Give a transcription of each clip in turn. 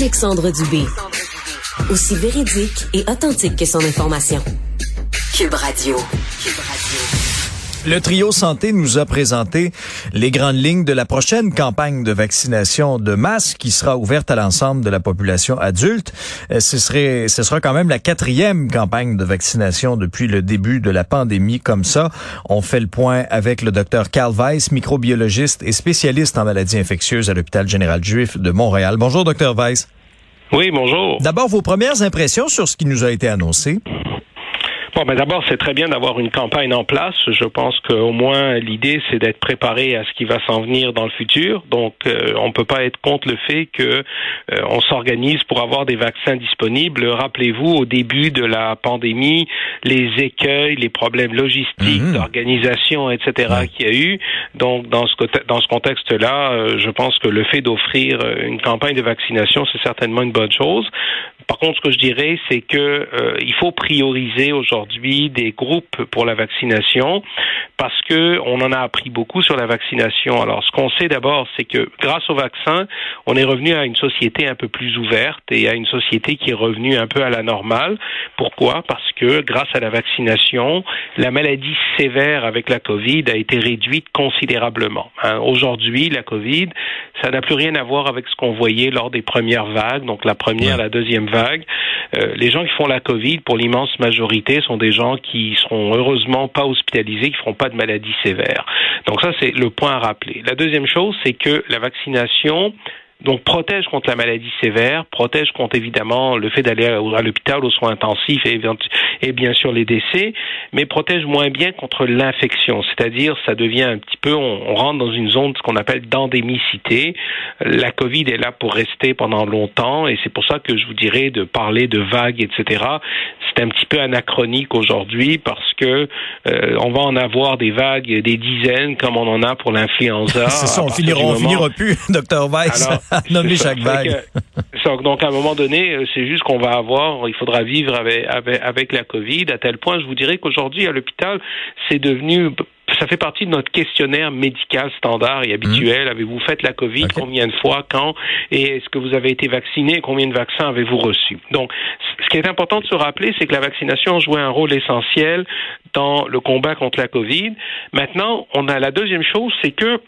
Alexandre Dubé. Aussi véridique et authentique que son information. Cube Radio. Radio. Le trio santé nous a présenté les grandes lignes de la prochaine campagne de vaccination de masse qui sera ouverte à l'ensemble de la population adulte. Euh, ce serait, ce sera quand même la quatrième campagne de vaccination depuis le début de la pandémie comme ça. On fait le point avec le docteur Carl Weiss, microbiologiste et spécialiste en maladies infectieuses à l'hôpital général juif de Montréal. Bonjour, docteur Weiss. Oui, bonjour. D'abord, vos premières impressions sur ce qui nous a été annoncé? Bon, ben d'abord, c'est très bien d'avoir une campagne en place. Je pense qu'au moins l'idée, c'est d'être préparé à ce qui va s'en venir dans le futur. Donc, euh, on peut pas être contre le fait que euh, on s'organise pour avoir des vaccins disponibles. Rappelez-vous, au début de la pandémie, les écueils, les problèmes logistiques, mhm. d'organisation, etc. qu'il y a eu. Donc, dans ce dans ce contexte-là, euh, je pense que le fait d'offrir une campagne de vaccination, c'est certainement une bonne chose. Par contre, ce que je dirais, c'est que il faut prioriser aujourd'hui des groupes pour la vaccination parce que on en a appris beaucoup sur la vaccination. Alors, ce qu'on sait d'abord, c'est que grâce au vaccin, on est revenu à une société un peu plus ouverte et à une société qui est revenue un peu à la normale. Pourquoi? Parce que grâce à la vaccination, la maladie sévère avec la Covid a été réduite considérablement. Hein. Aujourd'hui, la Covid, ça n'a plus rien à voir avec ce qu'on voyait lors des premières vagues, donc la première, la deuxième vague. Euh, les gens qui font la Covid, pour l'immense majorité, sont des gens qui seront heureusement pas hospitalisés, qui feront pas de maladies sévères. Donc ça, c'est le point à rappeler. La deuxième chose, c'est que la vaccination donc protège contre la maladie sévère, protège contre évidemment le fait d'aller à l'hôpital aux soins intensifs et, et, bien sûr les décès, mais protège moins bien contre l'infection. C'est-à-dire, ça devient un petit peu, on, rentre dans une zone ce qu'on appelle d'endémicité. La Covid est là pour rester pendant longtemps et c'est pour ça que je vous dirais de parler de vagues, etc. C'est un petit peu anachronique aujourd'hui parce que euh, on va en avoir des vagues, des dizaines comme on en a pour l'influenza. c'est ça, on finira, on finira plus, docteur Weiss. Nommer chaque vague. donc, à un moment donné, euh, c'est juste qu'on va avoir, il faudra vivre avec, avec, avec la COVID, à tel point, je vous dirais qu'aujourd'hui, à l'hôpital, c'est devenu ça fait partie de notre questionnaire médical standard et habituel. Mmh. Avez-vous fait la COVID? Combien de fois? Quand? Et est-ce que vous avez été vacciné? Combien de vaccins avez-vous reçus? Donc, ce qui est important de se rappeler, c'est que la vaccination jouait un rôle essentiel dans le combat contre la COVID. Maintenant, on a la deuxième chose, c'est que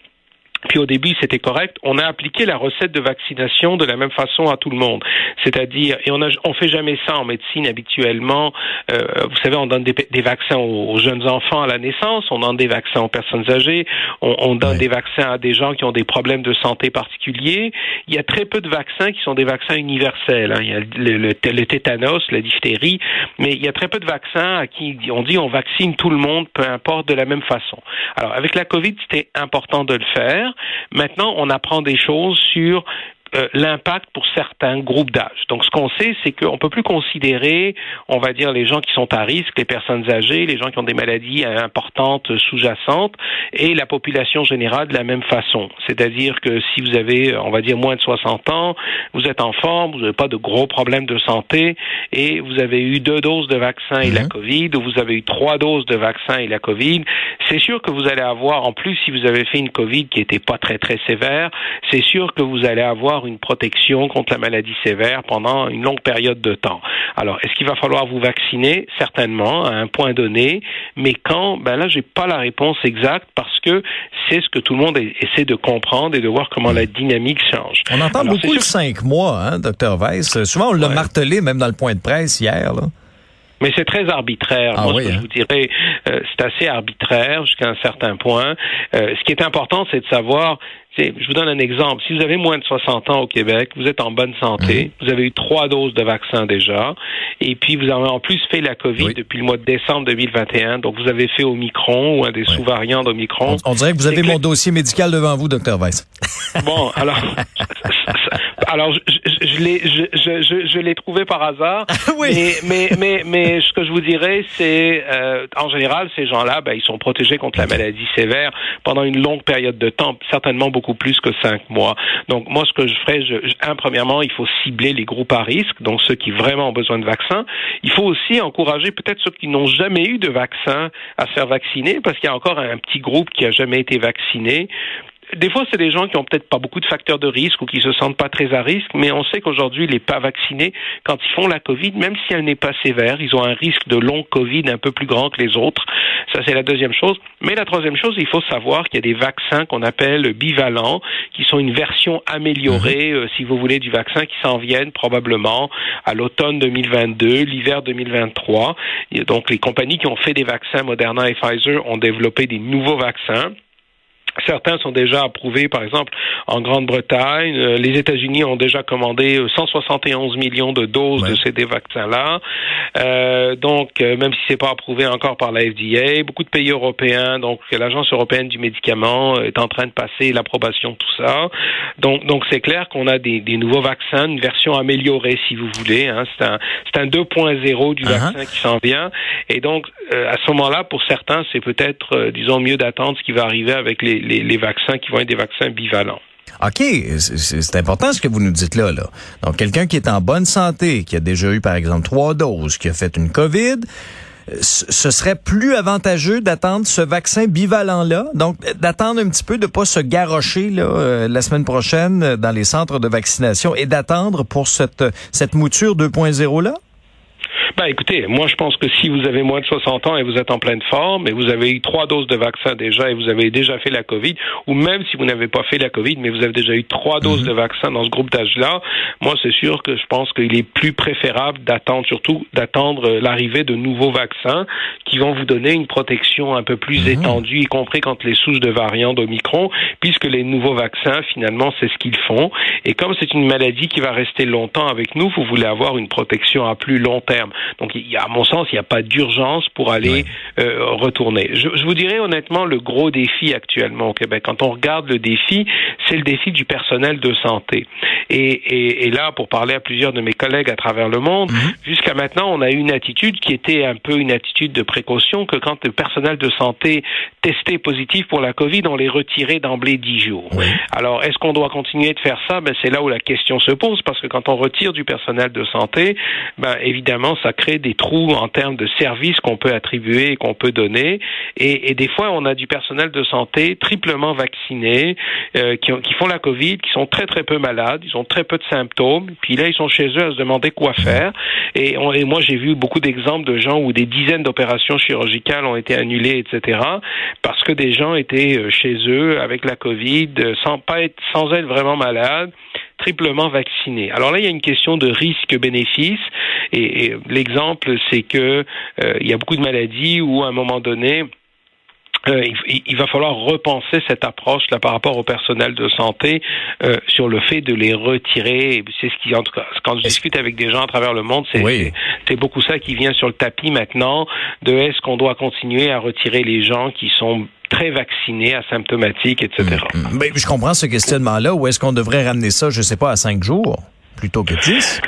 puis au début, c'était correct. On a appliqué la recette de vaccination de la même façon à tout le monde. C'est-à-dire, et on a, on fait jamais ça en médecine habituellement. Euh, vous savez, on donne des, des, vaccins aux, jeunes enfants à la naissance, on donne des vaccins aux personnes âgées, on, on donne des vaccins à des gens qui ont des problèmes de santé particuliers. Il y a très peu de vaccins qui sont des vaccins universels. Hein. Il y a le, le, tétanos, la diphtérie, mais il y a très peu de vaccins à qui on dit on vaccine tout le monde, peu importe, de la même façon. Alors, avec la COVID, c'était important de le faire. Maintenant, on apprend des choses sur euh, l'impact pour certains groupes d'âge. Donc, ce qu'on sait, c'est qu'on peut plus considérer, on va dire, les gens qui sont à risque, les personnes âgées, les gens qui ont des maladies importantes sous-jacentes, et la population générale de la même façon. C'est-à-dire que si vous avez, on va dire, moins de 60 ans, vous êtes en forme, vous n'avez pas de gros problèmes de santé, et vous avez eu deux doses de vaccin et la mhm. COVID, ou vous avez eu trois doses de vaccin et la COVID, c'est sûr que vous allez avoir, en plus, si vous avez fait une COVID qui n'était pas très, très sévère, c'est sûr que vous allez avoir une protection contre la maladie sévère pendant une longue période de temps. Alors, est-ce qu'il va falloir vous vacciner? Certainement, à un point donné, mais quand? Ben là, j'ai pas la réponse exacte parce que c'est ce que tout le monde essaie de comprendre et de voir comment la dynamique change. On entend beaucoup de cinq mois, hein, docteur Weiss. Souvent, on l'a martelé même dans le point de presse hier. Là. Mais c'est très arbitraire. Ah Moi, que je hein? vous dirais, euh, c'est assez arbitraire jusqu'à un certain point. Euh, ce qui est important, c'est de savoir je vous donne un exemple. Si vous avez moins de 60 ans au Québec, vous êtes en bonne santé, mhm. vous avez eu trois doses de vaccin déjà, et puis vous avez en plus fait la COVID depuis le mois de décembre 2021, donc vous avez fait Omicron ou un des sous-variants d'Omicron. On, dirait que vous avez mon dossier médical devant vous, docteur Weiss. Bon, alors, alors je, je, l'ai, je, je, je l'ai trouvé par hasard. oui. Mais, mais, mais, mais, ce que je vous dirais, c'est, euh, en général, ces gens-là, ben, ils sont protégés contre la maladie sévère pendant une longue période de temps, certainement beaucoup plus que cinq mois. Donc, moi, ce que je ferais, premièrement, il faut cibler les groupes à risque, donc ceux qui vraiment ont besoin de vaccins. Il faut aussi encourager peut-être ceux qui n'ont jamais eu de vaccin à se faire vacciner, parce qu'il y a encore un petit groupe qui a jamais été vacciné des fois, c'est des gens qui ont peut-être pas beaucoup de facteurs de risque ou qui se sentent pas très à risque, mais on sait qu'aujourd'hui, les pas vaccinés, quand ils font la COVID, même si elle n'est pas sévère, ils ont un risque de long COVID un peu plus grand que les autres. Ça, c'est la deuxième chose. Mais la troisième chose, il faut savoir qu'il y a des vaccins qu'on appelle bivalents, qui sont une version améliorée, mhm. euh, si vous voulez, du vaccin qui s'en viennent probablement à l'automne 2022, l'hiver 2023. Et donc, les compagnies qui ont fait des vaccins, Moderna et Pfizer, ont développé des nouveaux vaccins. Certains sont déjà approuvés, par exemple, en Grande-Bretagne. Euh, les États-Unis ont déjà commandé 171 euh, millions de doses de ces vaccins-là. Euh, donc, euh, même si c'est pas approuvé encore par la FDA, beaucoup de pays européens, donc l'Agence européenne du médicament est en train de passer l'approbation de tout ça. Donc, donc c'est clair qu'on a des, des, nouveaux vaccins, une version améliorée, si vous voulez. Hein. C'est un, un 2.0 du uh-huh. vaccin qui s'en vient. Et donc, à ce moment-là, pour certains, c'est peut-être, disons, mieux d'attendre ce qui va arriver avec les les, vaccins qui vont être des vaccins bivalents. OK, c'est important ce que vous nous dites là. Donc, quelqu'un qui est en bonne santé, qui a déjà eu, par exemple, trois doses, qui a fait une COVID, ce serait plus avantageux d'attendre ce vaccin bivalent-là, donc d'attendre un petit peu, de pas se garrocher là, euh, la semaine prochaine dans les centres de vaccination et d'attendre pour cette, cette mouture 2.0-là? Ben, écoutez, moi, je pense que si vous avez moins de 60 ans et vous êtes en pleine forme et vous avez eu trois doses de vaccin déjà et vous avez déjà fait la COVID, ou même si vous n'avez pas fait la COVID, mais vous avez déjà eu trois doses mhm. de vaccin dans ce groupe d'âge-là, moi, c'est sûr que je pense qu'il est plus préférable d'attendre, surtout d'attendre l'arrivée de nouveaux vaccins qui vont vous donner une protection un peu plus mhm. étendue, y compris quand les souches de variants d'Omicron, puisque les nouveaux vaccins, finalement, c'est ce qu'ils font. Et comme c'est une maladie qui va rester longtemps avec nous, vous voulez avoir une protection à plus long terme. Donc, il y a, à mon sens, il n'y a pas d'urgence pour aller euh, retourner. Je, je, vous dirais honnêtement, le gros défi actuellement au Québec, quand on regarde le défi, c'est le défi du personnel de santé. Et, et, et, là, pour parler à plusieurs de mes collègues à travers le monde, mhm. jusqu'à maintenant, on a eu une attitude qui était un peu une attitude de précaution, que quand le personnel de santé testait positif pour la COVID, on les retirait d'emblée dix jours. Alors, est-ce qu'on doit continuer de faire ça? Ben, c'est là où la question se pose, parce que quand on retire du personnel de santé, ben, évidemment, ça crée des trous en termes de services qu'on peut attribuer et qu'on peut donner. Et, des fois, on a du personnel de santé triplement vacciné euh, qui, qui, font la COVID, qui sont très très peu malades, ils ont très peu de symptômes. Puis là, ils sont chez eux à se demander quoi faire. Et, moi, j'ai vu beaucoup d'exemples de gens où des dizaines d'opérations chirurgicales ont été annulées, etc. Parce que des gens étaient euh, chez eux avec la COVID sans pas être sans être vraiment malades triplement vaccinés. Alors là, il y a une question de risque-bénéfice, et, l'exemple, c'est que euh, il y a beaucoup de maladies où, à un moment donné, euh, il, va falloir repenser cette approche là par rapport au personnel de santé euh, sur le fait de les retirer. C'est ce qui, en tout cas, quand je discute avec des gens à travers le monde, c'est c'est beaucoup ça qui vient sur le tapis maintenant. De est-ce qu'on doit continuer à retirer les gens qui sont très vaccinés, asymptomatiques, etc. Mais mm, mm. ben, je comprends ce questionnement-là. Ou est-ce qu'on devrait ramener ça, je sais pas, à cinq jours plutôt que dix?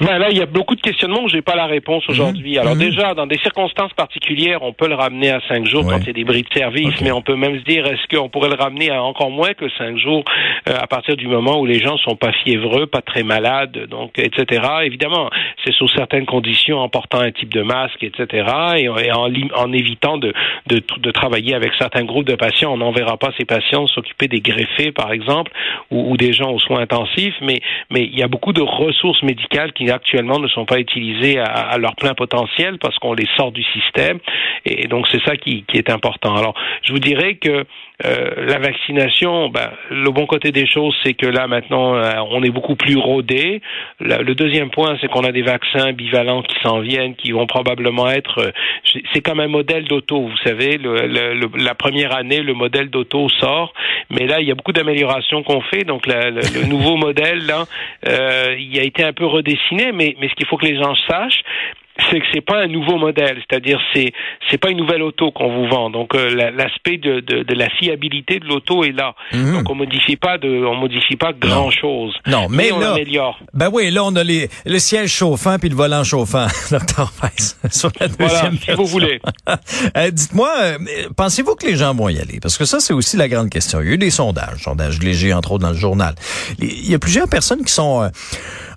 Ben là, il y a beaucoup de questionnements où j'ai pas la réponse mhm. aujourd'hui. Alors mhm. déjà, dans des circonstances particulières, on peut le ramener à cinq jours quand il y a des bris de service, mais on peut même se dire est-ce qu'on pourrait le ramener à encore moins que cinq jours euh, à partir du moment où les gens sont pas fiévreux, pas très malades, donc etc. Évidemment, c'est sous certaines conditions en portant un type de masque, etc. Et, en, en, évitant de, de, de, travailler avec certains groupes de patients. On n'enverra pas ces patients s'occuper des greffés, par exemple, ou, ou des gens aux soins intensifs, mais mais il y a beaucoup de ressources médicales qui actuellement ne sont pas utilisés à, leur plein potentiel parce qu'on les sort du système. Et donc c'est ça qui, est important. Alors je vous dirais que euh, la vaccination, ben, le bon côté des choses, c'est que là maintenant, euh, on est beaucoup plus rodé. Le, deuxième point, c'est qu'on a des vaccins bivalents qui s'en viennent, qui vont probablement être. Euh, c'est comme un modèle d'auto, vous savez. La première année, le modèle d'auto sort, mais là, il y a beaucoup d'améliorations qu'on fait. Donc le, nouveau modèle, là, il a été un peu redessiné, mais, ce qu'il faut que les gens sachent, c'est que c'est pas un nouveau modèle, c'est-à-dire c'est c'est pas une nouvelle auto qu'on vous vend. Donc euh, l'aspect de, de, de, la fiabilité de l'auto est là. Mhm. Donc on modifie pas de on modifie pas grand chose. Non, mais, on améliore. Ben oui, là on a les le siège chauffant puis le volant chauffant, docteur Weiss, sur la deuxième voilà, si vous voulez. euh, Dites-moi, euh, pensez-vous que les gens vont y aller? Parce que ça c'est aussi la grande question. Il y a eu des sondages, sondages légers entre autres dans le journal. Il y a plusieurs personnes qui sont euh,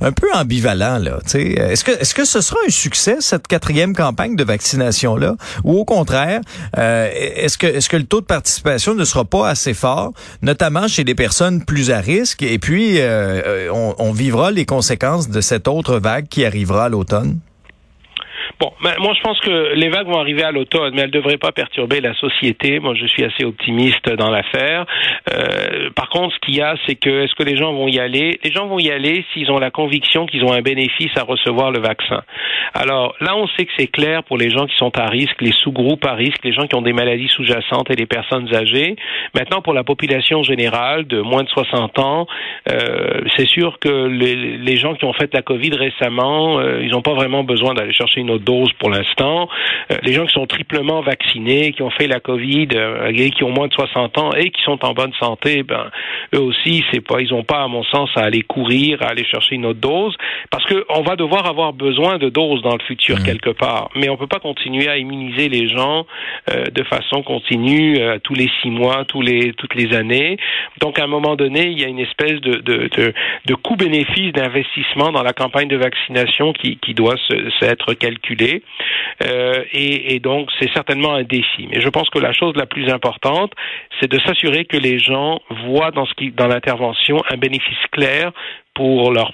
un peu ambivalents là. Est-ce que est-ce que ce sera un succès cette quatrième campagne de vaccination-là? Ou au contraire, euh, est-ce que, est-ce que le taux de participation ne sera pas assez fort, notamment chez des personnes plus à risque? Et puis, euh, on, on vivra les conséquences de cette autre vague qui arrivera à l'automne? Bon, ben, moi je pense que les vagues vont arriver à l'automne, mais elles ne devraient pas perturber la société. Moi je suis assez optimiste dans l'affaire. Euh, par contre, ce qu'il y a, c'est que est-ce que les gens vont y aller? Les gens vont y aller s'ils ont la conviction qu'ils ont un bénéfice à recevoir le vaccin. Alors là, on sait que c'est clair pour les gens qui sont à risque, les sous-groupes à risque, les gens qui ont des maladies sous-jacentes et les personnes âgées. Maintenant, pour la population générale de moins de 60 ans, euh, c'est sûr que les, gens qui ont fait la Covid récemment, euh, ils n'ont pas vraiment besoin d'aller chercher une autre dose pour l'instant. Euh, les gens qui sont triplement vaccinés, qui ont fait la Covid, euh, et qui ont moins de 60 ans et qui sont en bonne santé, ben eux aussi, c'est pas, ils n'ont pas, à mon sens, à aller courir, à aller chercher une autre dose, parce qu'on va devoir avoir besoin de doses dans le futur mmh. quelque part. Mais on peut pas continuer à immuniser les gens euh, de façon continue tous les six mois, tous les toutes les années. Donc à un moment donné, il y a une espèce de de, de, de coût-bénéfice d'investissement dans la campagne de vaccination qui, qui doit se, se euh, et, donc, c'est certainement un défi. Mais je pense que la chose la plus importante, c'est de s'assurer que les gens voient dans, l'intervention un bénéfice clair pour leur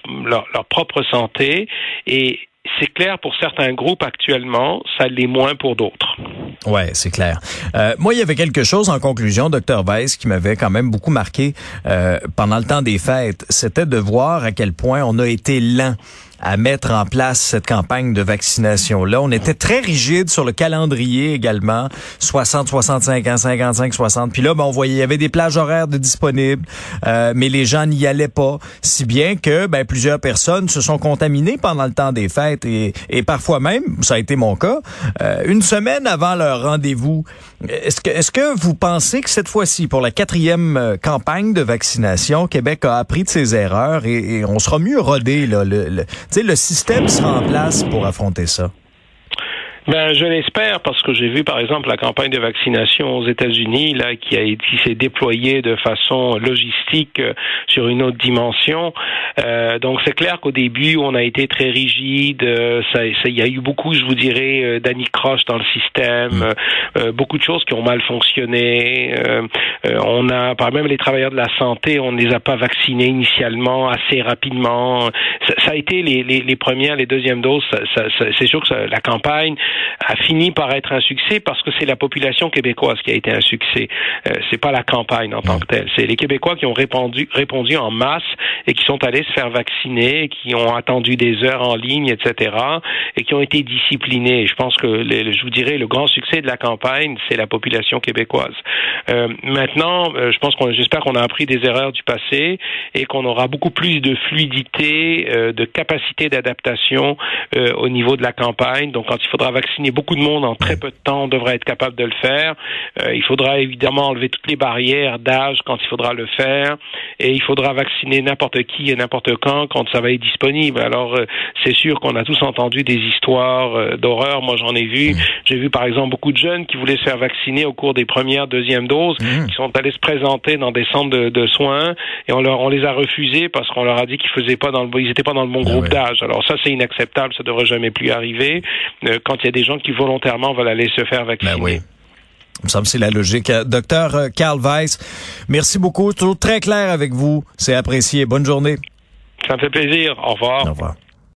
propre santé et c'est clair pour certains groupes actuellement, ça l'est moins pour d'autres. Ouais, c'est clair. Euh, moi, il y avait quelque chose en conclusion, docteur Weiss, qui m'avait quand même beaucoup marqué euh, pendant le temps des fêtes. C'était de voir à quel point on a été lent à mettre en place cette campagne de vaccination-là. On était très rigide sur le calendrier également, 60, 65 ans, 55, 60. Puis là, ben, on voyait, il y avait des plages horaires de disponibles, euh, mais les gens n'y allaient pas, si bien que ben, plusieurs personnes se sont contaminées pendant le temps des fêtes et, et parfois même, ça a été mon cas, euh, une semaine avant leur rendez-vous. Est-ce que, est-ce que vous pensez que cette fois-ci, pour la quatrième euh, campagne de vaccination, Québec a appris de ses erreurs et, on sera mieux rodé là, le, le système sera en place pour affronter ça? Ben, je l'espère parce que j'ai vu par exemple la campagne de vaccination aux États-Unis là qui a qui s'est déployée de façon logistique euh, sur une autre dimension. Euh, donc c'est clair qu'au début on a été très rigide. Euh, ça, il y a eu beaucoup, je vous dirais, euh, d'anicroche dans le système, mm. beaucoup de choses qui ont mal fonctionné. on a, par même les travailleurs de la santé, on ne les a pas vaccinés initialement assez rapidement. Ça, ça a été les, les, les, premières, les deuxièmes doses. Ça, c'est sûr que la campagne a fini par être un succès parce que c'est la population québécoise qui a été un succès. Euh, c'est pas la campagne en tant que telle. C'est les Québécois qui ont répondu, répondu en masse et qui sont allés se faire vacciner, qui ont attendu des heures en ligne, etc., et qui ont été disciplinés. Je pense que, les, je vous dirais, le grand succès de la campagne, c'est la population québécoise. Euh, maintenant, euh, je pense qu'on, j'espère qu'on a appris des erreurs du passé et qu'on aura beaucoup plus de fluidité, euh, de capacité d'adaptation euh, au niveau de la campagne. Donc, quand il faudra vacciner beaucoup de monde en très peu de temps, on devrait être capable de le faire. Euh, il faudra évidemment enlever toutes les barrières d'âge quand il faudra le faire, et il faudra vacciner n'importe qui et n'importe quand quand ça va être disponible. Alors euh, c'est sûr qu'on a tous entendu des histoires euh, d'horreur. Moi j'en ai vu. Mmh. J'ai vu par exemple beaucoup de jeunes qui voulaient se faire vacciner au cours des premières, deuxièmes doses, mmh. qui sont allés se présenter dans des centres de, de soins et on leur on les a refusés parce qu'on leur a dit qu'ils faisaient pas dans le ils étaient pas dans le bon ah groupe d'âge. Alors ça c'est inacceptable, ça devrait jamais plus arriver. quand il y a des gens qui volontairement veulent aller se faire vacciner. Ben oui. Il me semble que c'est la logique. Euh, docteur euh, Karl Weiss, merci beaucoup. Toujours très clair avec vous. C'est apprécié. Bonne journée. Ça me fait plaisir. Au revoir. Au revoir.